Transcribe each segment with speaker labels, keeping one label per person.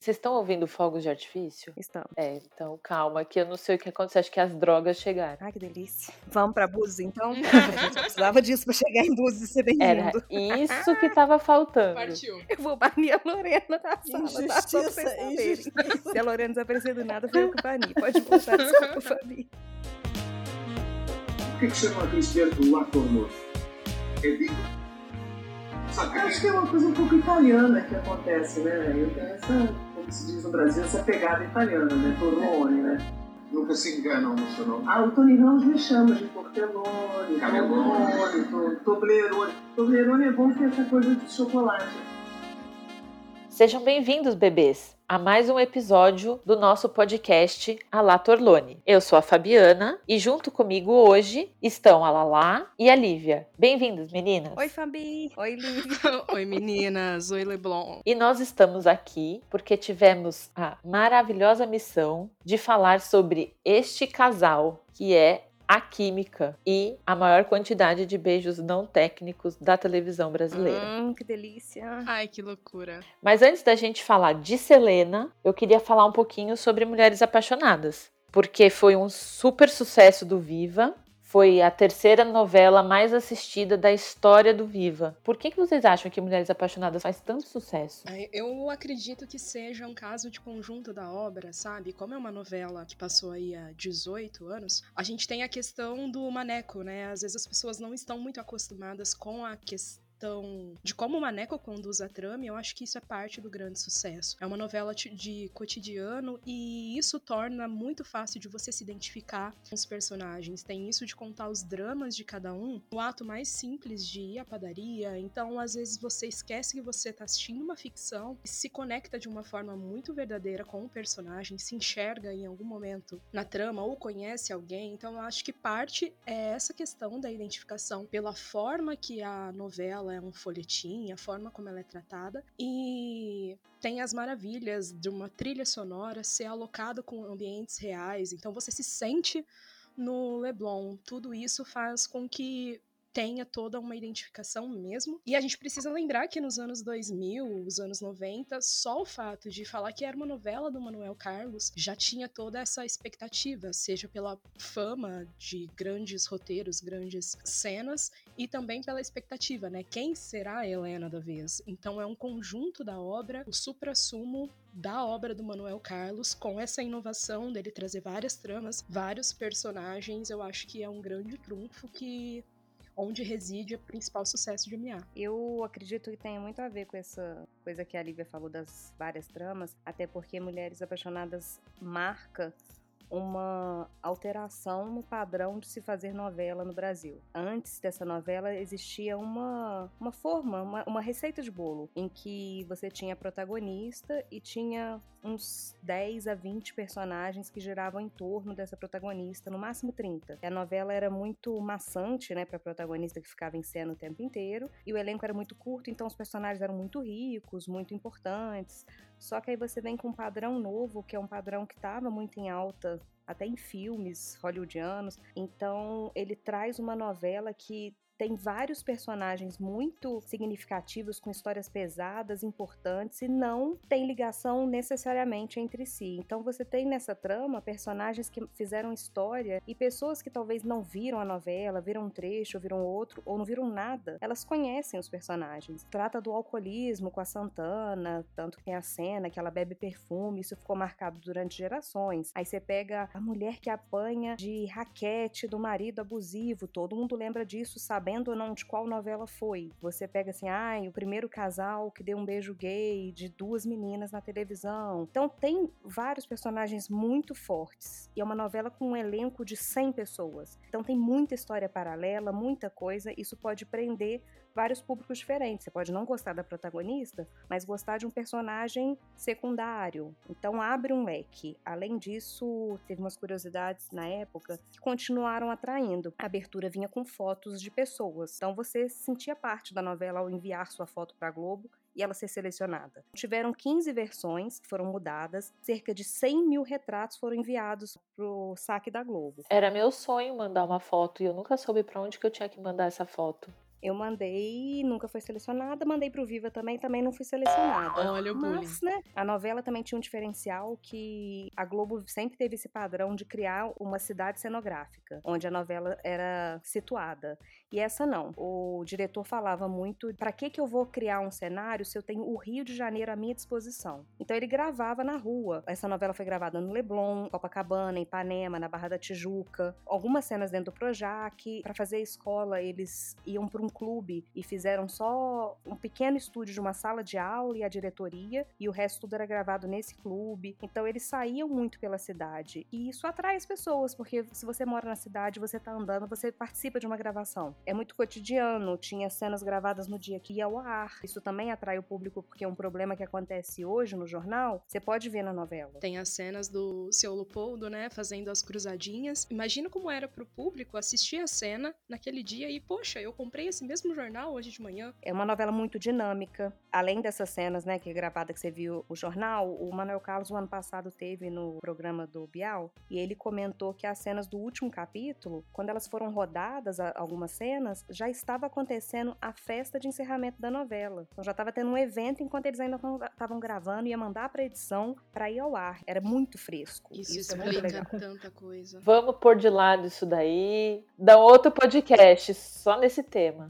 Speaker 1: Vocês estão ouvindo fogos de artifício?
Speaker 2: Estamos.
Speaker 1: É, então calma, que eu não sei o que aconteceu. Acho que as drogas chegaram.
Speaker 2: Ai, que delícia. Vamos pra Búzios, então? a gente precisava disso pra chegar em Búzios e ser
Speaker 1: Era
Speaker 2: bem-vindo.
Speaker 1: isso que tava faltando.
Speaker 3: Partiu.
Speaker 2: Eu vou banir a Lorena da sala, tá? Pra vocês
Speaker 4: Injustiça,
Speaker 2: saberem.
Speaker 4: injustiça.
Speaker 2: Se a Lorena desaparecer do nada, foi eu que bani. Pode voltar, desculpa, Fabi.
Speaker 5: O que que chama a Cristiano do lato amor? É vivo?
Speaker 4: Acho que é uma coisa um pouco italiana que acontece, né? Eu tenho essa, se diz no Brasil, essa pegada italiana, né? Torrone, né?
Speaker 5: Nunca se enganam no seu nome.
Speaker 4: Ah, o Tony Ramos me chama de Portelone, to- Toblerone. Toblerone é bom ter essa coisa de chocolate.
Speaker 1: Sejam bem-vindos, bebês, a mais um episódio do nosso podcast A La Torlone. Eu sou a Fabiana e junto comigo hoje estão a Lala e a Lívia. Bem-vindas, meninas.
Speaker 2: Oi, Fabi. Oi, Lívia.
Speaker 3: Oi, meninas. Oi, Leblon.
Speaker 1: E nós estamos aqui porque tivemos a maravilhosa missão de falar sobre este casal que é a química e a maior quantidade de beijos não técnicos da televisão brasileira.
Speaker 2: Hum, que delícia.
Speaker 3: Ai, que loucura.
Speaker 1: Mas antes da gente falar de Selena, eu queria falar um pouquinho sobre Mulheres Apaixonadas, porque foi um super sucesso do Viva. Foi a terceira novela mais assistida da história do Viva. Por que, que vocês acham que Mulheres Apaixonadas faz tanto sucesso?
Speaker 3: Eu acredito que seja um caso de conjunto da obra, sabe? Como é uma novela que passou aí há 18 anos, a gente tem a questão do maneco, né? Às vezes as pessoas não estão muito acostumadas com a questão de como o Maneco conduz a trama, eu acho que isso é parte do grande sucesso. É uma novela de cotidiano e isso torna muito fácil de você se identificar com os personagens. Tem isso de contar os dramas de cada um no ato mais simples de ir à padaria. Então, às vezes, você esquece que você tá assistindo uma ficção e se conecta de uma forma muito verdadeira com o personagem, se enxerga em algum momento na trama ou conhece alguém. Então, eu acho que parte é essa questão da identificação pela forma que a novela é um folhetim, a forma como ela é tratada e tem as maravilhas de uma trilha sonora ser alocada com ambientes reais. Então, você se sente no Leblon. Tudo isso faz com que tenha toda uma identificação mesmo. E a gente precisa lembrar que nos anos 2000, os anos 90, só o fato de falar que era uma novela do Manuel Carlos já tinha toda essa expectativa, seja pela fama de grandes roteiros, grandes cenas e também pela expectativa, né? Quem será a Helena da vez? Então é um conjunto da obra, o suprassumo da obra do Manuel Carlos, com essa inovação dele trazer várias tramas, vários personagens, eu acho que é um grande trunfo que onde reside o principal sucesso de MA.
Speaker 2: Eu acredito que tenha muito a ver com essa coisa que a Lívia falou das várias tramas, até porque Mulheres Apaixonadas marca uma alteração no padrão de se fazer novela no Brasil. Antes dessa novela existia uma, uma forma, uma, uma receita de bolo, em que você tinha protagonista e tinha uns 10 a 20 personagens que giravam em torno dessa protagonista, no máximo 30. A novela era muito maçante, né, pra protagonista que ficava em cena o tempo inteiro, e o elenco era muito curto, então os personagens eram muito ricos, muito importantes. Só que aí você vem com um padrão novo, que é um padrão que estava muito em alta até em filmes hollywoodianos. Então, ele traz uma novela que tem vários personagens muito significativos, com histórias pesadas, importantes, e não tem ligação necessariamente entre si. Então você tem nessa trama personagens que fizeram história e pessoas que talvez não viram a novela, viram um trecho, viram outro, ou não viram nada, elas conhecem os personagens. Trata do alcoolismo com a Santana, tanto que tem a cena que ela bebe perfume, isso ficou marcado durante gerações. Aí você pega a mulher que apanha de raquete do marido abusivo, todo mundo lembra disso, sabendo ou não de qual novela foi. Você pega assim, ai, o primeiro casal que deu um beijo gay de duas meninas na televisão. Então tem vários personagens muito fortes. E é uma novela com um elenco de 100 pessoas. Então tem muita história paralela, muita coisa. Isso pode prender vários públicos diferentes. Você pode não gostar da protagonista, mas gostar de um personagem secundário. Então abre um leque. Além disso, teve umas curiosidades na época que continuaram atraindo. A abertura vinha com fotos de pessoas. Então você sentia parte da novela ao enviar sua foto para a Globo e ela ser selecionada. Tiveram 15 versões que foram mudadas, cerca de 100 mil retratos foram enviados pro saque da Globo.
Speaker 1: Era meu sonho mandar uma foto e eu nunca soube pra onde que eu tinha que mandar essa foto.
Speaker 2: Eu mandei, nunca foi selecionada, mandei pro Viva também, também não fui selecionada.
Speaker 3: Olha o
Speaker 2: Mas, né, a novela também tinha um diferencial que a Globo sempre teve esse padrão de criar uma cidade cenográfica, onde a novela era situada. E essa não. O diretor falava muito: para que que eu vou criar um cenário se eu tenho o Rio de Janeiro à minha disposição? Então ele gravava na rua. Essa novela foi gravada no Leblon, Copacabana, Ipanema, na Barra da Tijuca. Algumas cenas dentro do Projac. Para fazer a escola, eles iam para um clube e fizeram só um pequeno estúdio de uma sala de aula e a diretoria, e o resto tudo era gravado nesse clube. Então eles saíam muito pela cidade. E isso atrai as pessoas, porque se você mora na cidade, você tá andando, você participa de uma gravação é muito cotidiano, tinha cenas gravadas no dia que ia ao ar. Isso também atrai o público porque é um problema que acontece hoje no jornal, você pode ver na novela.
Speaker 3: Tem as cenas do seu Leopoldo, né, fazendo as cruzadinhas. Imagina como era pro público assistir a cena naquele dia e, poxa, eu comprei esse mesmo jornal hoje de manhã.
Speaker 2: É uma novela muito dinâmica. Além dessas cenas, né, que é gravada que você viu o jornal, o Manuel Carlos o ano passado teve no programa do Bial e ele comentou que as cenas do último capítulo, quando elas foram rodadas algumas cenas cenas, já estava acontecendo a festa de encerramento da novela. Então já estava tendo um evento enquanto eles ainda estavam gravando, ia mandar para edição para ir ao ar. Era muito fresco.
Speaker 3: Isso, isso explica é tanta coisa.
Speaker 1: Vamos pôr de lado isso daí. Dá outro podcast só nesse tema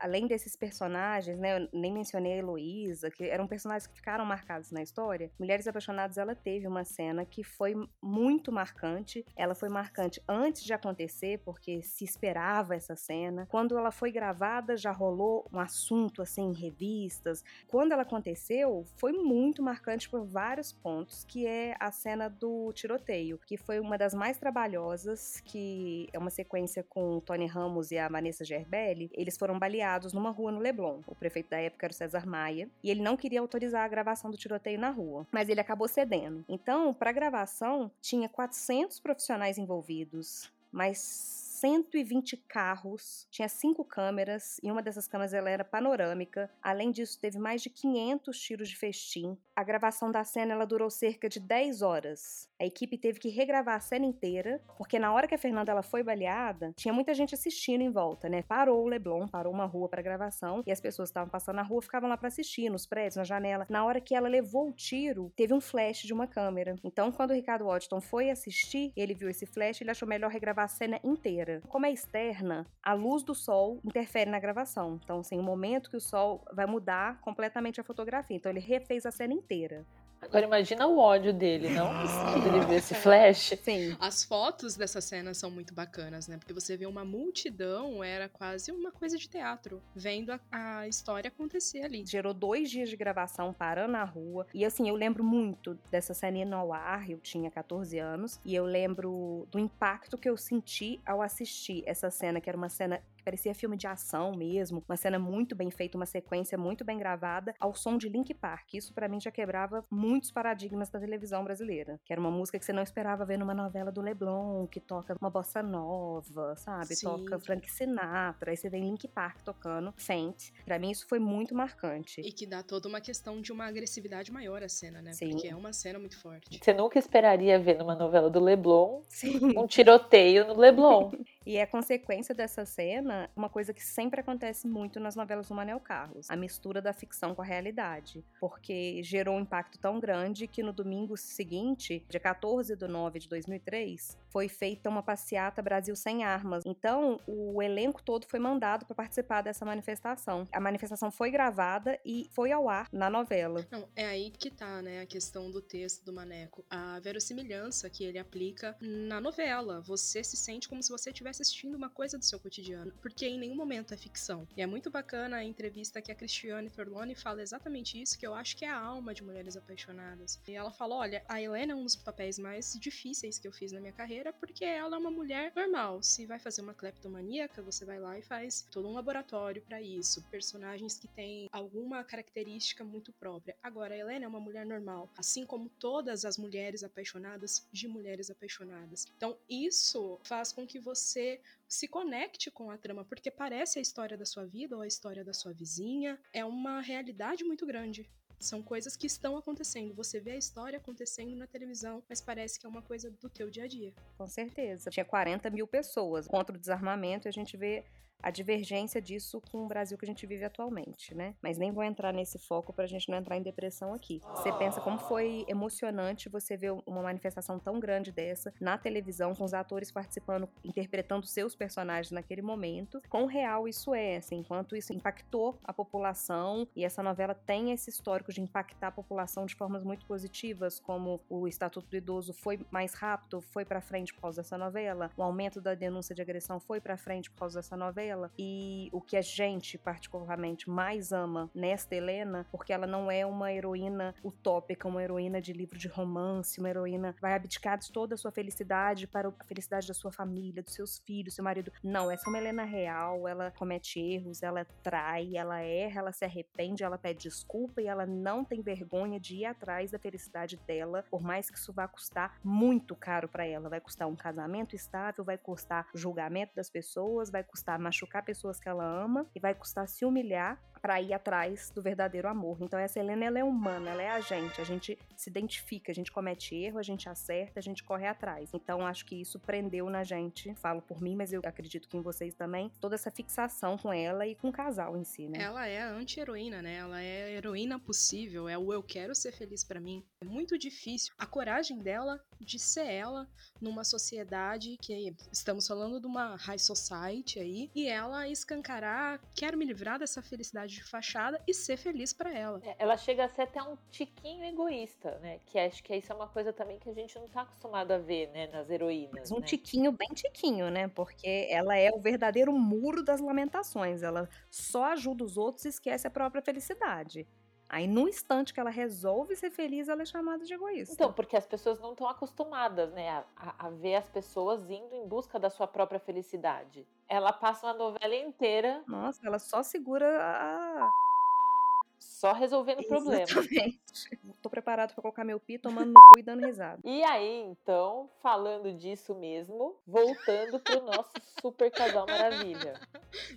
Speaker 2: além desses personagens, né, eu nem mencionei a Heloísa, que eram personagens que ficaram marcados na história, Mulheres Apaixonadas, ela teve uma cena que foi muito marcante. Ela foi marcante antes de acontecer, porque se esperava essa cena. Quando ela foi gravada, já rolou um assunto, assim, em revistas. Quando ela aconteceu, foi muito marcante por vários pontos, que é a cena do tiroteio, que foi uma das mais trabalhosas, que é uma sequência com o Tony Ramos e a Vanessa Gerbelli. Eles foram baleados numa rua no Leblon. O prefeito da época era o César Maia, e ele não queria autorizar a gravação do tiroteio na rua, mas ele acabou cedendo. Então, para a gravação, tinha 400 profissionais envolvidos, mas 120 carros, tinha cinco câmeras e uma dessas câmeras ela era panorâmica. Além disso, teve mais de 500 tiros de festim. A gravação da cena ela durou cerca de 10 horas. A equipe teve que regravar a cena inteira, porque na hora que a Fernanda ela foi baleada, tinha muita gente assistindo em volta, né? Parou o Leblon, parou uma rua para gravação e as pessoas que estavam passando na rua ficavam lá para assistir, nos prédios, na janela. Na hora que ela levou o tiro, teve um flash de uma câmera. Então, quando o Ricardo Watson foi assistir, ele viu esse flash, ele achou melhor regravar a cena inteira. Como é externa, a luz do sol interfere na gravação. Então, assim, o momento que o sol vai mudar completamente a fotografia. Então, ele refez a cena inteira.
Speaker 1: Agora imagina o ódio dele, não? Quando ele vê esse flash.
Speaker 2: Sim.
Speaker 3: As fotos dessa cena são muito bacanas, né? Porque você vê uma multidão, era quase uma coisa de teatro, vendo a, a história acontecer ali.
Speaker 2: Gerou dois dias de gravação parando na rua. E assim, eu lembro muito dessa cena no ar, eu tinha 14 anos, e eu lembro do impacto que eu senti ao assistir essa cena, que era uma cena que parecia filme de ação mesmo, uma cena muito bem feita, uma sequência muito bem gravada, ao som de Link Park. Isso para mim já quebrava muitos paradigmas da televisão brasileira, que era uma música que você não esperava ver numa novela do Leblon, que toca uma bossa nova, sabe? Sim. Toca Frank Sinatra, aí você vem Link Park tocando Faint. Para mim isso foi muito marcante.
Speaker 3: E que dá toda uma questão de uma agressividade maior a cena, né?
Speaker 2: Sim.
Speaker 3: Porque é uma cena muito forte.
Speaker 1: Você nunca esperaria ver numa novela do Leblon Sim. um tiroteio no Leblon.
Speaker 2: E é consequência dessa cena uma coisa que sempre acontece muito nas novelas do Manel Carlos: a mistura da ficção com a realidade. Porque gerou um impacto tão grande que no domingo seguinte, dia 14 de 9 de 2003, foi feita uma passeata Brasil Sem Armas. Então, o elenco todo foi mandado para participar dessa manifestação. A manifestação foi gravada e foi ao ar na novela.
Speaker 3: Não, é aí que tá, né, a questão do texto do Maneco. A verossimilhança que ele aplica na novela. Você se sente como se você tivesse estivesse assistindo uma coisa do seu cotidiano, porque em nenhum momento é ficção. E é muito bacana a entrevista que a Cristiane Torlone fala exatamente isso, que eu acho que é a alma de Mulheres Apaixonadas. E ela fala: olha, a Helena é um dos papéis mais difíceis que eu fiz na minha carreira, porque ela é uma mulher normal. Se vai fazer uma cleptomaníaca, você vai lá e faz todo um laboratório para isso. Personagens que têm alguma característica muito própria. Agora, a Helena é uma mulher normal, assim como todas as mulheres apaixonadas de mulheres apaixonadas. Então, isso faz com que você você se conecte com a trama, porque parece a história da sua vida ou a história da sua vizinha. É uma realidade muito grande. São coisas que estão acontecendo. Você vê a história acontecendo na televisão, mas parece que é uma coisa do teu dia a dia.
Speaker 2: Com certeza. Tinha 40 mil pessoas contra o desarmamento e a gente vê a divergência disso com o Brasil que a gente vive atualmente, né? Mas nem vou entrar nesse foco pra gente não entrar em depressão aqui. Você pensa como foi emocionante você ver uma manifestação tão grande dessa na televisão, com os atores participando, interpretando seus personagens naquele momento. Quão real isso é, assim, enquanto isso impactou a população e essa novela tem esse histórico de impactar a população de formas muito positivas, como o Estatuto do Idoso foi mais rápido, foi para frente por causa dessa novela, o aumento da denúncia de agressão foi para frente por causa dessa novela e o que a gente particularmente mais ama nesta Helena, porque ela não é uma heroína utópica, uma heroína de livro de romance, uma heroína vai abdicar de toda a sua felicidade para a felicidade da sua família, dos seus filhos, seu marido. Não, essa é uma Helena real, ela comete erros, ela trai, ela erra, ela se arrepende, ela pede desculpa e ela não tem vergonha de ir atrás da felicidade dela, por mais que isso vá custar muito caro para ela. Vai custar um casamento estável, vai custar julgamento das pessoas, vai custar machucar pessoas que ela ama e vai custar se humilhar para ir atrás do verdadeiro amor. Então essa Helena ela é humana, ela é a gente, a gente se identifica, a gente comete erro, a gente acerta, a gente corre atrás. Então acho que isso prendeu na gente, falo por mim, mas eu acredito que em vocês também, toda essa fixação com ela e com o casal em si, né?
Speaker 3: Ela é a anti-heroína, né? Ela é a heroína possível, é o eu quero ser feliz para mim. É muito difícil a coragem dela de ser ela numa sociedade que estamos falando de uma high society aí e ela escancarar, quero me livrar dessa felicidade de fachada e ser feliz para ela.
Speaker 1: É, ela chega a ser até um tiquinho egoísta, né? Que acho que isso é uma coisa também que a gente não tá acostumado a ver, né, nas heroínas.
Speaker 2: Um
Speaker 1: né?
Speaker 2: tiquinho, bem tiquinho, né? Porque ela é o verdadeiro muro das lamentações. Ela só ajuda os outros e esquece a própria felicidade. Aí, no instante que ela resolve ser feliz, ela é chamada de egoísta.
Speaker 1: Então, porque as pessoas não estão acostumadas, né, a, a, a ver as pessoas indo em busca da sua própria felicidade. Ela passa uma novela inteira
Speaker 2: Nossa, ela só segura a.
Speaker 1: só resolvendo problemas.
Speaker 2: Exatamente. Tô preparado pra colocar meu pi tomando no cu e dando risada.
Speaker 1: E aí, então, falando disso mesmo, voltando pro nosso super casal maravilha.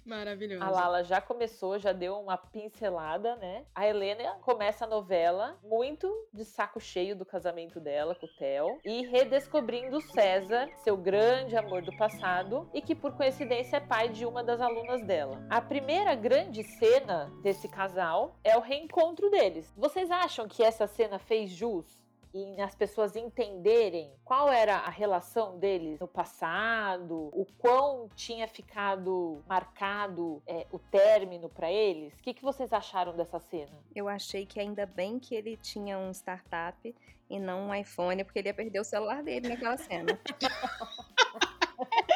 Speaker 3: Maravilhoso.
Speaker 1: A Lala já começou, já deu uma pincelada, né? A Helena começa a novela muito de saco cheio do casamento dela com o Theo e redescobrindo o César, seu grande amor do passado, e que por coincidência é pai de uma das alunas dela. A primeira grande cena desse casal é o reencontro deles. Vocês acham que essa cena fez jus? e as pessoas entenderem qual era a relação deles no passado, o quão tinha ficado marcado é, o término para eles. O que, que vocês acharam dessa cena?
Speaker 2: Eu achei que ainda bem que ele tinha um startup e não um iPhone, porque ele ia perder o celular dele naquela cena.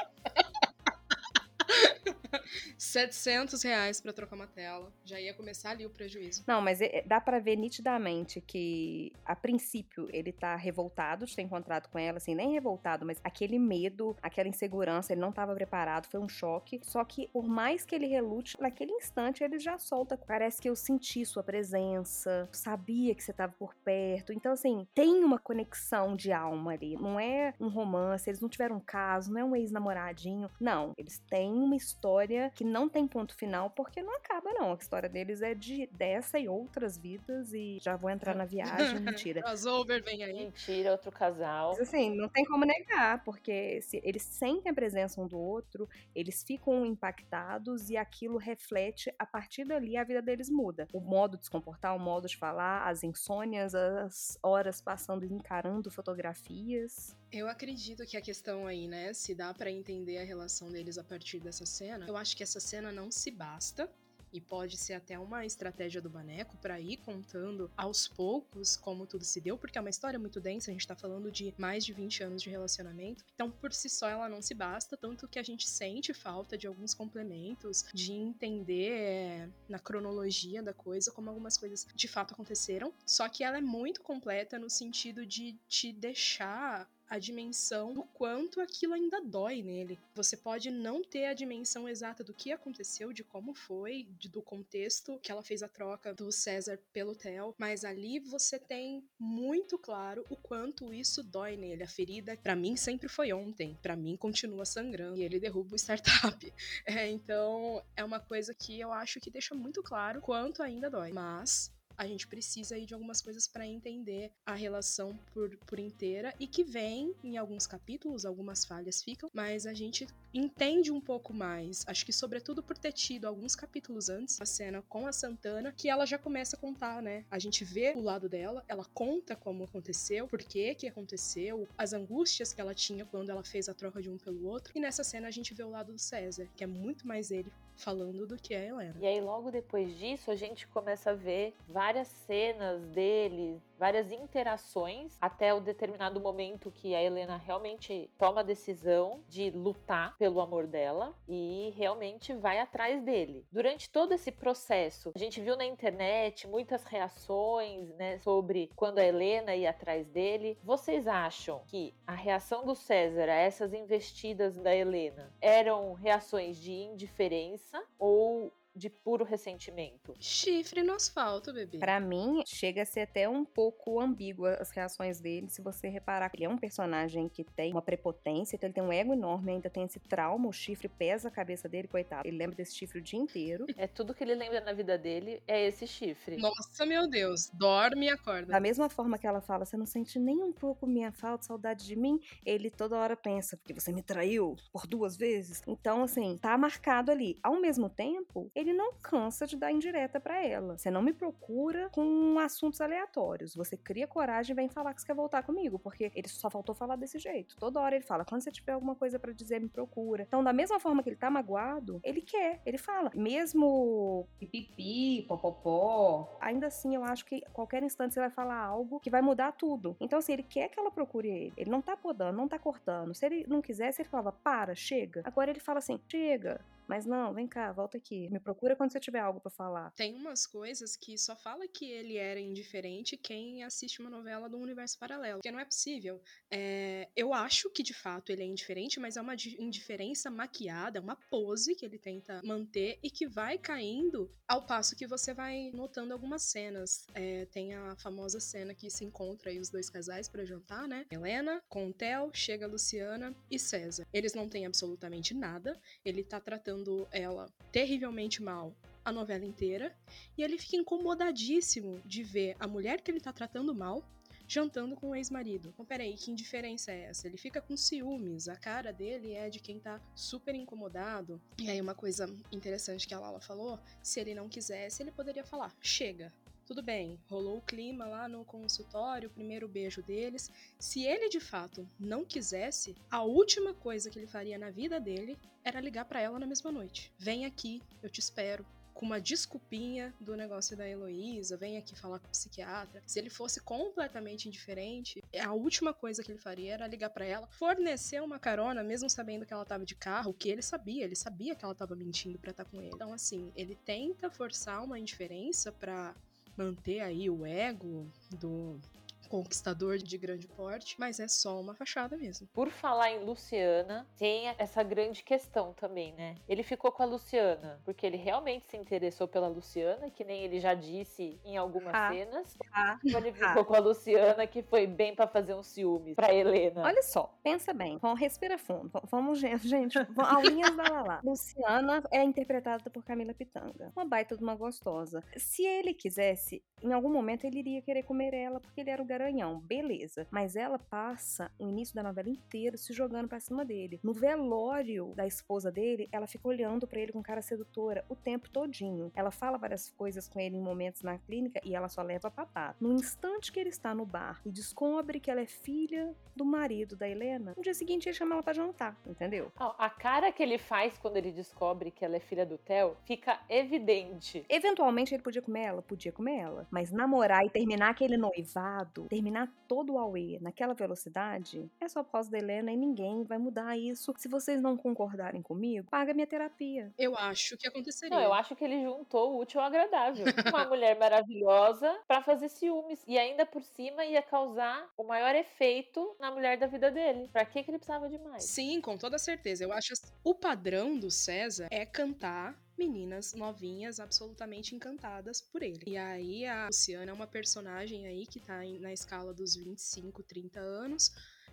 Speaker 3: 700 reais pra trocar uma tela. Já ia começar ali o prejuízo.
Speaker 2: Não, mas é- dá pra ver nitidamente que, a princípio, ele tá revoltado de ter encontrado com ela, assim, nem revoltado, mas aquele medo, aquela insegurança, ele não tava preparado, foi um choque. Só que, por mais que ele relute, naquele instante ele já solta. Parece que eu senti sua presença, sabia que você tava por perto. Então, assim, tem uma conexão de alma ali. Não é um romance, eles não tiveram um caso, não é um ex-namoradinho. Não, eles têm uma história que não tem ponto final, porque não acaba, não. A história deles é de dessa e outras vidas, e já vou entrar na viagem, mentira.
Speaker 3: Crossover vem aí.
Speaker 1: Mentira, outro casal.
Speaker 2: Mas assim, não tem como negar, porque se eles sentem a presença um do outro, eles ficam impactados e aquilo reflete, a partir dali a vida deles muda. O modo de se comportar, o modo de falar, as insônias, as horas passando encarando fotografias.
Speaker 3: Eu acredito que a questão aí, né, se dá pra entender a relação deles a partir dessa cena, eu acho que essa cena não se basta. E pode ser até uma estratégia do Baneco pra ir contando aos poucos como tudo se deu, porque é uma história muito densa, a gente tá falando de mais de 20 anos de relacionamento. Então, por si só, ela não se basta, tanto que a gente sente falta de alguns complementos, de entender é, na cronologia da coisa como algumas coisas de fato aconteceram. Só que ela é muito completa no sentido de te deixar a dimensão do quanto aquilo ainda dói nele. Você pode não ter a dimensão exata do que aconteceu, de como foi, de- do contexto que ela fez a troca do César pelo Theo, mas ali você tem muito claro o quanto isso dói nele. A ferida, pra mim, sempre foi ontem. Pra mim, continua sangrando. E ele derruba o startup. É, então, é uma coisa que eu acho que deixa muito claro quanto ainda dói. Mas a gente precisa aí de algumas coisas para entender a relação por, por inteira e que vem em alguns capítulos, algumas falhas ficam, mas a gente entende um pouco mais. Acho que sobretudo por ter tido alguns capítulos antes, a cena com a Santana, que ela já começa a contar, né? A gente vê o lado dela, ela conta como aconteceu, por que que aconteceu, as angústias que ela tinha quando ela fez a troca de um pelo outro. E nessa cena a gente vê o lado do César, que é muito mais ele falando do que a Helena.
Speaker 1: E aí, logo depois disso, a gente começa a ver várias cenas dele, várias interações, até o determinado momento que a Helena realmente toma a decisão de lutar pelo amor dela e realmente vai atrás dele. Durante todo esse processo, a gente viu na internet muitas reações, né, sobre quando a Helena ia atrás dele. Vocês acham que a reação do César a essas investidas da Helena eram reações de indiferença ou de puro ressentimento.
Speaker 3: Chifre no asfalto, bebê.
Speaker 2: Para mim, chega a ser até um pouco ambígua as reações dele, se você reparar. Ele é um personagem que tem uma prepotência, então ele tem um ego enorme, ainda tem esse trauma, o chifre pesa a cabeça dele, coitado. Ele lembra desse chifre o dia inteiro.
Speaker 1: É tudo que ele lembra na vida dele, é esse chifre.
Speaker 3: Nossa, meu Deus, dorme e acorda.
Speaker 2: Da mesma forma que ela fala, você não sente nem um pouco minha falta, saudade de mim, ele toda hora pensa, porque você me traiu por duas vezes. Então, assim, tá marcado ali. Ao mesmo tempo, ele ele não cansa de dar indireta para ela. Você não me procura com assuntos aleatórios. Você cria coragem e vem falar que você quer voltar comigo, porque ele só faltou falar desse jeito. Toda hora ele fala: quando você tiver alguma coisa para dizer, me procura. Então, da mesma forma que ele tá magoado, ele quer, ele fala. Mesmo pipipi, popopó, ainda assim eu acho que qualquer instante você vai falar algo que vai mudar tudo. Então, assim, ele quer que ela procure ele. Ele não tá podando, não tá cortando. Se ele não quisesse, ele falava: para, chega. Agora ele fala assim: chega, mas não, vem cá, volta aqui. Me procura quando você tiver algo para falar.
Speaker 3: Tem umas coisas que só fala que ele era indiferente quem assiste uma novela do universo paralelo. Porque não é possível. É, eu acho que de fato ele é indiferente, mas é uma indiferença maquiada, uma pose que ele tenta manter e que vai caindo ao passo que você vai notando algumas cenas. É, tem a famosa cena que se encontra aí os dois casais para jantar, né? Helena com Theo, chega a Luciana e César. Eles não têm absolutamente nada. Ele tá tratando tratando ela terrivelmente mal a novela inteira, e ele fica incomodadíssimo de ver a mulher que ele tá tratando mal jantando com o ex-marido. Então, peraí, que indiferença é essa? Ele fica com ciúmes, a cara dele é de quem tá super incomodado. E aí, uma coisa interessante que a Lala falou: se ele não quisesse, ele poderia falar, chega, tudo bem, rolou o clima lá no consultório, o primeiro beijo deles. Se ele de fato não quisesse, a última coisa que ele faria na vida dele era ligar para ela na mesma noite. Vem aqui, eu te espero, com uma desculpinha do negócio da Heloísa, vem aqui falar com o psiquiatra. Se ele fosse completamente indiferente, a última coisa que ele faria era ligar para ela, fornecer uma carona, mesmo sabendo que ela tava de carro, que ele sabia, ele sabia que ela tava mentindo para estar com ele. Então, assim, ele tenta forçar uma indiferença para manter aí o ego do conquistador de grande porte, mas é só uma fachada mesmo.
Speaker 1: Por falar em Luciana, tem essa grande questão também, né? Ele ficou com a Luciana porque ele realmente se interessou pela Luciana, que nem ele já disse em algumas ah. cenas. Ah. Ou ele ficou ah. com a Luciana que foi bem para fazer um ciúmes pra Helena.
Speaker 2: Olha só, pensa bem, vamos respira fundo. Vamos, gente, aulinhas da Lala. Luciana é interpretada por Camila Pitanga, uma baita de uma gostosa. Se ele quisesse, em algum momento ele iria querer comer ela porque ele era o garanhão, beleza. Mas ela passa o início da novela inteiro se jogando para cima dele. No velório da esposa dele, ela fica olhando para ele com cara sedutora o tempo todinho. Ela fala várias coisas com ele em momentos na clínica e ela só leva patada. No instante que ele está no bar e descobre que ela é filha do marido da Helena, no dia seguinte ele chama ela para jantar, entendeu?
Speaker 1: A cara que ele faz quando ele descobre que ela é filha do Theo fica evidente.
Speaker 2: Eventualmente ele podia comer ela, podia comer ela. Mas namorar e terminar aquele noivado, terminar todo o Aue naquela velocidade, é só por causa da Helena e ninguém vai mudar isso. Se vocês não concordarem comigo, paga minha terapia.
Speaker 3: Eu acho que aconteceria.
Speaker 1: Não, eu acho que ele juntou o útil ao agradável. Uma mulher maravilhosa para fazer ciúmes. E ainda por cima ia causar o maior efeito na mulher da vida dele. Pra que, que ele precisava de mais?
Speaker 3: Sim, com toda certeza. Eu acho que o padrão do César é cantar meninas novinhas absolutamente encantadas por ele. E aí a Luciana é uma personagem aí que tá na escala dos 25, 30 anos,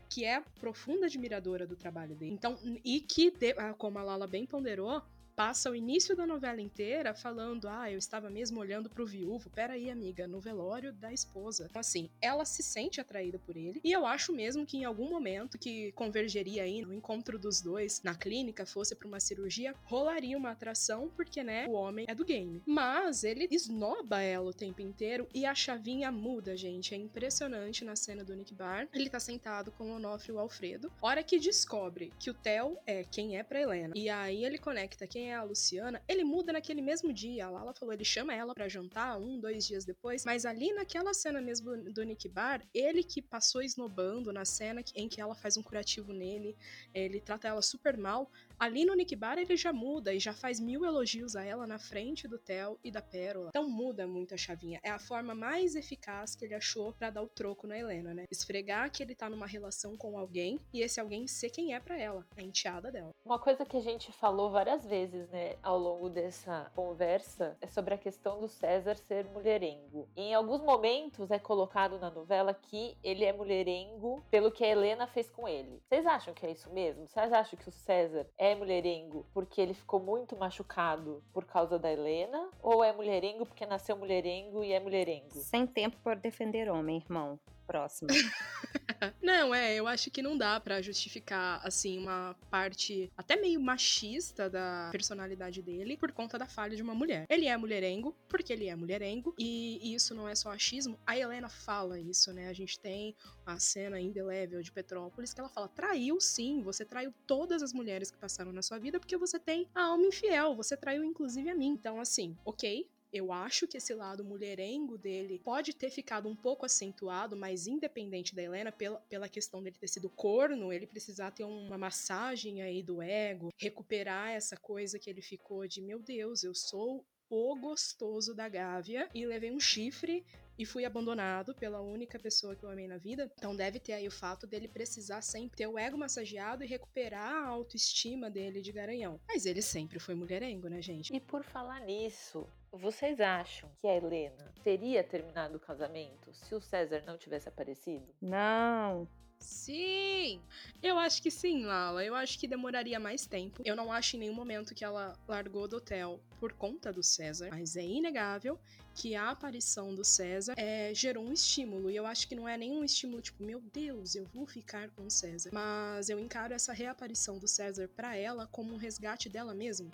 Speaker 3: que é profunda admiradora do trabalho dele. Então, e que, como a Lala bem ponderou, passa o início da novela inteira falando: ah, eu estava mesmo olhando pro viúvo. Peraí, amiga, no velório da esposa. Então, assim, ela se sente atraída por ele. E eu acho mesmo que em algum momento que convergeria aí no encontro dos dois na clínica, fosse para uma cirurgia, rolaria uma atração, porque, né, o homem é do game. Mas ele esnoba ela o tempo inteiro e a chavinha muda, gente. É impressionante na cena do Nick Bar. Ele tá sentado com o Onofre e o Alfredo. Hora que descobre que o Theo é quem é pra Helena. E aí ele conecta quem é a Luciana, ele muda naquele mesmo dia. A Lala falou, ele chama ela para jantar um, dois dias depois. Mas ali naquela cena mesmo do Nick Bar, ele que passou esnobando na cena em que ela faz um curativo nele, ele trata ela super mal. Ali no Nick Bar ele já muda e já faz mil elogios a ela na frente do Theo e da Pérola. Então muda muito a chavinha. É a forma mais eficaz que ele achou para dar o troco na Helena, né? Esfregar que ele tá numa relação com alguém e esse alguém ser quem é para ela, a enteada dela.
Speaker 1: Uma coisa que a gente falou várias vezes, né, ao longo dessa conversa é sobre a questão do César ser mulherengo. Em alguns momentos é colocado na novela que ele é mulherengo pelo que a Helena fez com ele. Vocês acham que é isso mesmo? Vocês acham que o César é mulherengo porque ele ficou muito machucado por causa da Helena? Ou é mulherengo porque nasceu mulherengo e é mulherengo?
Speaker 2: Sem tempo para defender homem, irmão. Próximo.
Speaker 3: não, é, eu acho que não dá para justificar, assim, uma parte até meio machista da personalidade dele por conta da falha de uma mulher. Ele é mulherengo, porque ele é mulherengo, e isso não é só achismo. A Helena fala isso, né? A gente tem a cena indelével de Petrópolis que ela fala: traiu sim, você traiu todas as mulheres que passaram na sua vida porque você tem a alma infiel, você traiu inclusive a mim. Então, assim, ok, eu acho que esse lado mulherengo dele pode ter ficado um pouco acentuado, mas independente da Helena, pela, pela questão dele ter sido corno, ele precisar ter uma massagem aí do ego, recuperar essa coisa que ele ficou de meu Deus, eu sou o gostoso da Gávea e levei um chifre e fui abandonado pela única pessoa que eu amei na vida. Então deve ter aí o fato dele precisar sempre ter o ego massageado e recuperar a autoestima dele de garanhão. Mas ele sempre foi mulherengo, né, gente?
Speaker 1: E por falar nisso, vocês acham que a Helena teria terminado o casamento se o César não tivesse aparecido?
Speaker 2: Não.
Speaker 3: Sim! Eu acho que sim, Lala. Eu acho que demoraria mais tempo. Eu não acho em nenhum momento que ela largou do hotel por conta do César, mas é inegável que a aparição do César é, gerou um estímulo. E eu acho que não é nenhum estímulo tipo, meu Deus, eu vou ficar com o César. Mas eu encaro essa reaparição do César para ela como um resgate dela mesma.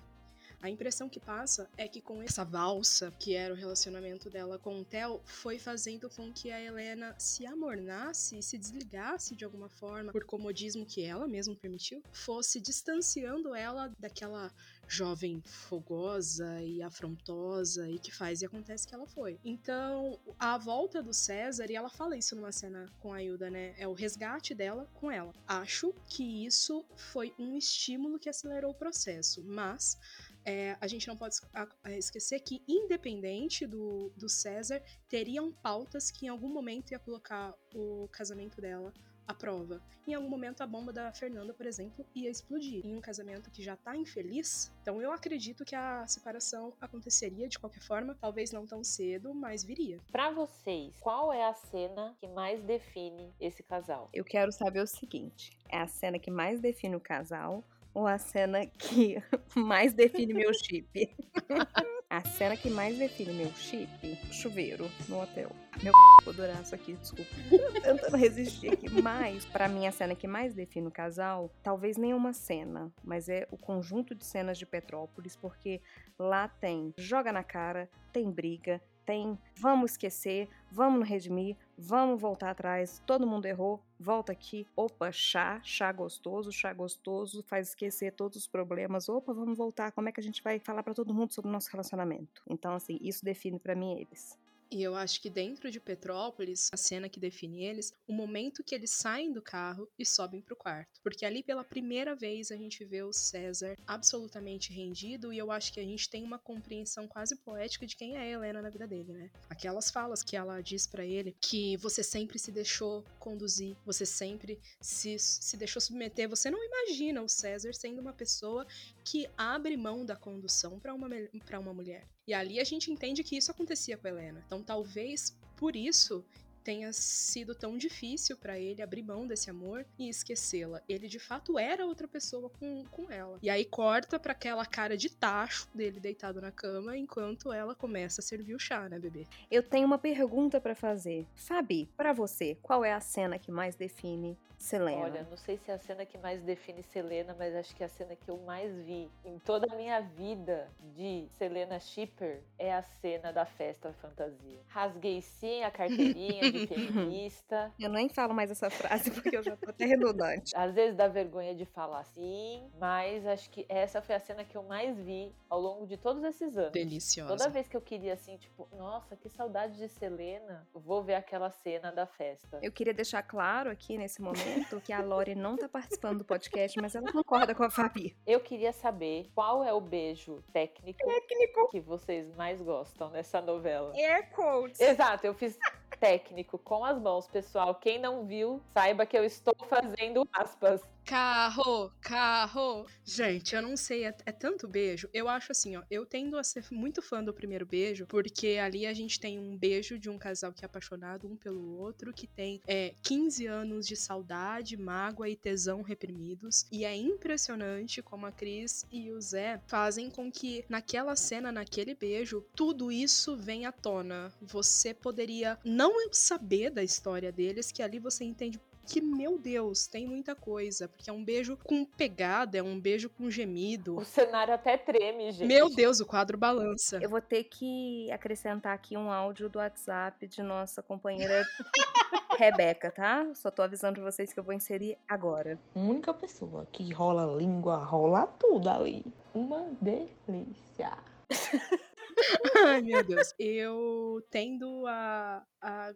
Speaker 3: A impressão que passa é que com essa valsa, que era o relacionamento dela com o Theo, foi fazendo com que a Helena se amornasse e se desligasse de alguma forma, por comodismo que ela mesma permitiu, fosse distanciando ela daquela jovem fogosa e afrontosa e que faz e acontece que ela foi. Então, a volta do César, e ela fala isso numa cena com a Hilda, né? É o resgate dela com ela. Acho que isso foi um estímulo que acelerou o processo, mas é, a gente não pode esquecer que, independente do, do César, teriam pautas que em algum momento ia colocar o casamento dela à prova. Em algum momento, a bomba da Fernanda, por exemplo, ia explodir. Em um casamento que já tá infeliz, então eu acredito que a separação aconteceria de qualquer forma, talvez não tão cedo, mas viria.
Speaker 1: Para vocês, qual é a cena que mais define esse casal?
Speaker 2: Eu quero saber o seguinte: é a cena que mais define o casal ou a cena que mais define meu chip? a cena que mais define meu chip? Chuveiro no hotel. Meu isso aqui, desculpa. tentando resistir aqui. Mas, para mim, a cena que mais define o casal, talvez nenhuma cena, mas é o conjunto de cenas de Petrópolis, porque lá tem joga na cara, tem briga, tem vamos esquecer, vamos redimir, vamos voltar atrás, todo mundo errou, volta aqui, opa, chá, chá gostoso, chá gostoso, faz esquecer todos os problemas, opa, vamos voltar, como é que a gente vai falar para todo mundo sobre o nosso relacionamento? Então, assim, isso define para mim eles.
Speaker 3: E eu acho que dentro de Petrópolis, a cena que define eles, o momento que eles saem do carro e sobem pro quarto. Porque ali pela primeira vez a gente vê o César absolutamente rendido e eu acho que a gente tem uma compreensão quase poética de quem é a Helena na vida dele, né? Aquelas falas que ela diz para ele que você sempre se deixou conduzir, você sempre se, se deixou submeter. Você não imagina o César sendo uma pessoa que abre mão da condução para uma, uma mulher. E ali a gente entende que isso acontecia com Helena. Então talvez por isso tenha sido tão difícil para ele abrir mão desse amor e esquecê-la. Ele de fato era outra pessoa com, com ela. E aí corta para aquela cara de tacho dele deitado na cama enquanto ela começa a servir o chá, né, bebê?
Speaker 2: Eu tenho uma pergunta para fazer. Fabi, para você, qual é a cena que mais define Selena?
Speaker 1: Olha, não sei se é a cena que mais define Selena, mas acho que é a cena que eu mais vi em toda a minha vida de Selena Shipper é a cena da festa fantasia. Rasguei sim a carteirinha de feminista.
Speaker 2: Eu nem falo mais essa frase porque eu já tô até redundante.
Speaker 1: Às vezes dá vergonha de falar sim, mas acho que essa foi a cena que eu mais vi ao longo de todos esses anos.
Speaker 3: Deliciosa.
Speaker 1: Toda vez que eu queria assim, tipo, nossa, que saudade de Selena, vou ver aquela cena da festa.
Speaker 2: Eu queria deixar claro aqui nesse momento que a Lori não tá participando do podcast, mas ela concorda com a Fabi.
Speaker 1: Eu queria saber qual é o beijo técnico,
Speaker 2: Técnico.
Speaker 1: que vocês mais gostam nessa novela.
Speaker 2: Air quotes.
Speaker 1: Exato, eu fiz técnico com as mãos, pessoal. Quem não viu, saiba que eu estou fazendo aspas.
Speaker 3: Carro, carro. Gente, eu não sei, é, é, tanto beijo. Eu acho assim, ó, eu tendo a ser muito fã do primeiro beijo, porque ali a gente tem um beijo de um casal que é apaixonado um pelo outro, que tem é, 15 anos de saudade, mágoa e tesão reprimidos. E é impressionante como a Cris e o Zé fazem com que naquela cena, naquele beijo, tudo isso venha à tona. Você poderia não saber da história deles, que ali você entende que, meu Deus, tem muita coisa. Porque é um beijo com pegada, é um beijo com gemido.
Speaker 1: O cenário até treme, gente.
Speaker 3: Meu Deus, o quadro balança.
Speaker 2: Eu vou ter que acrescentar aqui um áudio do WhatsApp de nossa companheira Rebeca, tá? Só tô avisando pra vocês que eu vou inserir agora.
Speaker 6: única pessoa que rola língua, rola tudo ali. Uma delícia.
Speaker 3: Ai, meu Deus. Eu tendo a, a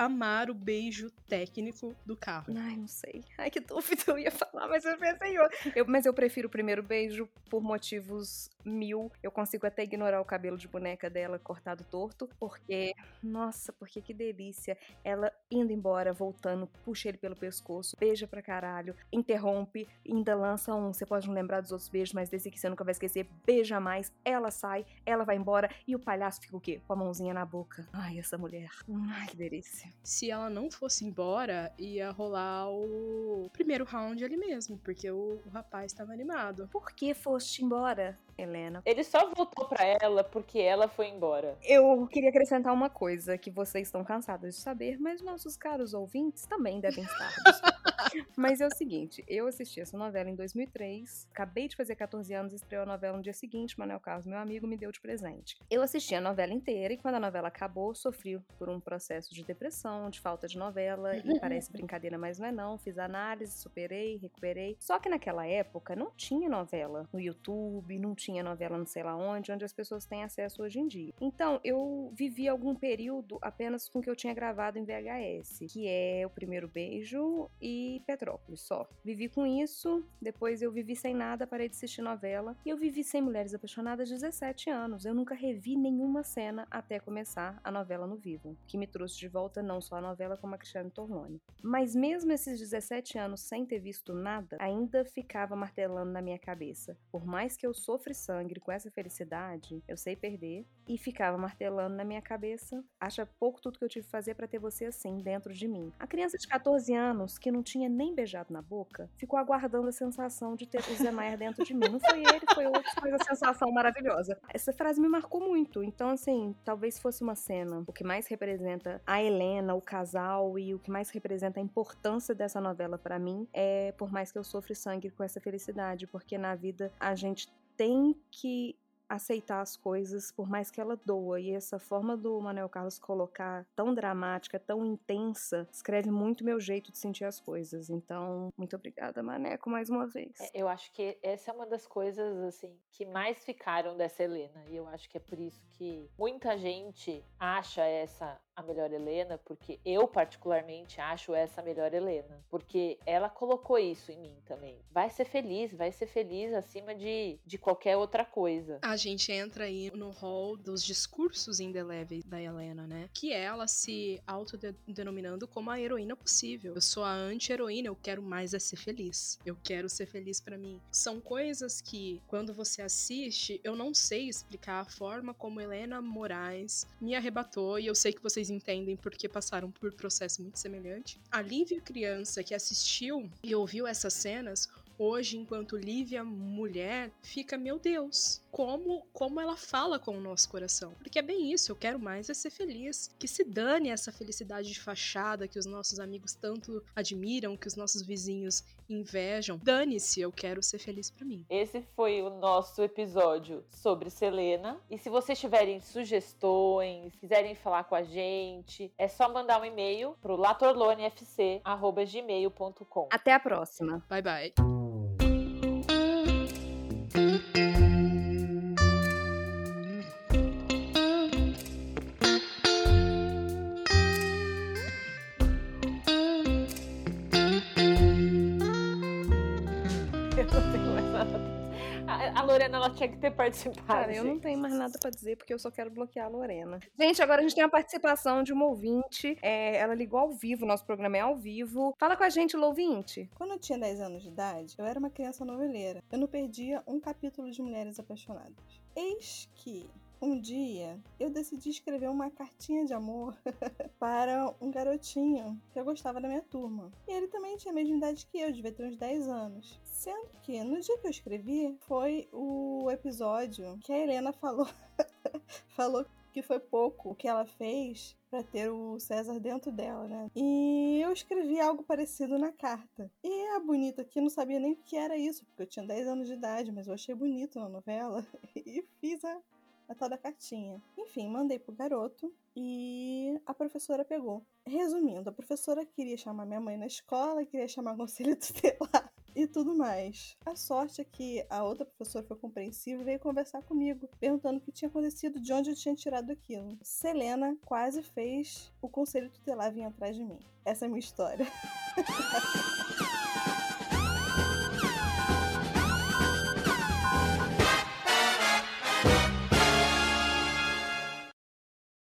Speaker 3: amar o beijo técnico do carro.
Speaker 2: Ai, não sei. Ai, que dúvida eu ia falar, mas eu pensei eu, Mas eu prefiro o primeiro beijo por motivos mil. Eu consigo até ignorar o cabelo de boneca dela cortado torto, porque, nossa, porque que delícia. Ela indo embora, voltando, puxa ele pelo pescoço, beija pra caralho, interrompe, ainda lança um. Você pode não lembrar dos outros beijos, mas desse aqui você nunca vai esquecer. Beija mais, ela sai, ela vai embora e o palhaço fica o quê? Com a mãozinha na boca. Ai, essa mulher. Ai, que delícia.
Speaker 3: Se ela não fosse embora, ia rolar o primeiro round ali mesmo, porque o, o rapaz estava animado.
Speaker 2: Por que foste embora, Helena?
Speaker 1: Ele só voltou pra ela porque ela foi embora.
Speaker 2: Eu queria acrescentar uma coisa que vocês estão cansados de saber, mas nossos caros ouvintes também devem estar. mas é o seguinte, eu assisti essa novela em 2003, acabei de fazer 14 anos, estreou a novela no dia seguinte, Manuel Carlos, meu amigo, me deu de presente. Eu assisti a novela inteira e quando a novela acabou, sofri por um processo de depressão, de falta de novela, e parece brincadeira, mas não é não. Fiz análise, superei, recuperei. Só que naquela época não tinha novela no YouTube, não tinha novela não sei lá onde, onde as pessoas têm acesso hoje em dia. Então, eu vivi algum período apenas com o que eu tinha gravado em VHS, que é O Primeiro Beijo e Petrópolis, só. Vivi com isso, depois eu vivi sem nada, parei de assistir novela, e eu vivi sem Mulheres Apaixonadas 17 anos. Eu nunca revi nenhuma cena até começar a novela no vivo, que me trouxe de volta não só a novela como a Cristiane Torlone. Mas mesmo esses 17 anos sem ter visto nada, ainda ficava martelando na minha cabeça. Por mais que eu sofre sangue com essa felicidade, eu sei perder, e ficava martelando na minha cabeça, acha pouco tudo que eu tive que fazer para ter você assim dentro de mim. A criança de 14 anos, que não tinha nem beijado na boca, ficou aguardando a sensação de ter o Zé Maier dentro de mim. Não foi ele, foi outro, mas a sensação maravilhosa. Essa frase me marcou muito. Então, assim, talvez fosse uma cena. O que mais representa a Helena, o casal e o que mais representa a importância dessa novela para mim é por mais que eu sofra sangue com essa felicidade, porque na vida a gente tem que aceitar as coisas, por mais que ela doa. E essa forma do Manuel Carlos colocar tão dramática, tão intensa, escreve muito meu jeito de sentir as coisas. Então, muito obrigada, Maneco, mais uma vez.
Speaker 1: É, eu acho que essa é uma das coisas, assim, que mais ficaram dessa Helena. E eu acho que é por isso que muita gente acha essa a melhor Helena, porque eu particularmente acho essa a melhor Helena, porque ela colocou isso em mim também. Vai ser feliz, vai ser feliz acima de, de qualquer outra coisa.
Speaker 3: A gente entra aí no hall dos discursos indeléveis da Helena, né? Que é ela se autodenominando como a heroína possível. Eu sou a anti-heroína, eu quero mais é ser feliz. Eu quero ser feliz para mim. São coisas que, quando você assiste, eu não sei explicar a forma como Helena Moraes me arrebatou e eu sei que vocês vocês entendem porque passaram por processo muito semelhante. A criança que assistiu e ouviu essas cenas hoje, enquanto Lívia mulher, fica, meu Deus, como, como ela fala com o nosso coração. Porque é bem isso, eu quero mais é ser feliz. Que se dane essa felicidade de fachada que os nossos amigos tanto admiram, que os nossos vizinhos invejam. Dane-se, eu quero ser feliz para mim.
Speaker 1: Esse foi o nosso episódio sobre Selena. E se vocês tiverem sugestões, quiserem falar com a gente, é só mandar um e-mail pro latorlonefc@gmail.com.
Speaker 2: Até a próxima.
Speaker 3: Bye bye.
Speaker 1: Lorena ela tinha que ter participado.
Speaker 2: Cara, eu não tenho mais nada pra dizer porque eu só quero bloquear a Lorena. Gente, agora a gente tem a participação de uma ouvinte. É, ela ligou ao vivo, nosso programa é ao vivo. Fala com a gente, ouvinte.
Speaker 7: Quando eu tinha 10 anos de idade, eu era uma criança noveleira. Eu não perdia um capítulo de Mulheres Apaixonadas. Eis que um dia eu decidi escrever uma cartinha de amor para um garotinho que eu gostava da minha turma. E ele também tinha a mesma idade que eu, devia ter uns 10 anos. Sendo que no dia que eu escrevi foi o episódio que a Helena falou falou que foi pouco o que ela fez para ter o César dentro dela, né? E eu escrevi algo parecido na carta. E a bonita aqui não sabia nem o que era isso, porque eu tinha 10 anos de idade, mas eu achei bonito na novela e fiz a, a tal da cartinha. Enfim, mandei pro garoto e a professora pegou. Resumindo, a professora queria chamar minha mãe na escola, queria chamar o conselho tutelar e tudo mais. A sorte é que a outra professora foi compreensiva e veio conversar comigo, perguntando o que tinha acontecido, de onde eu tinha tirado aquilo. Selena quase fez o conselho tutelar vir atrás de mim. Essa é a minha história.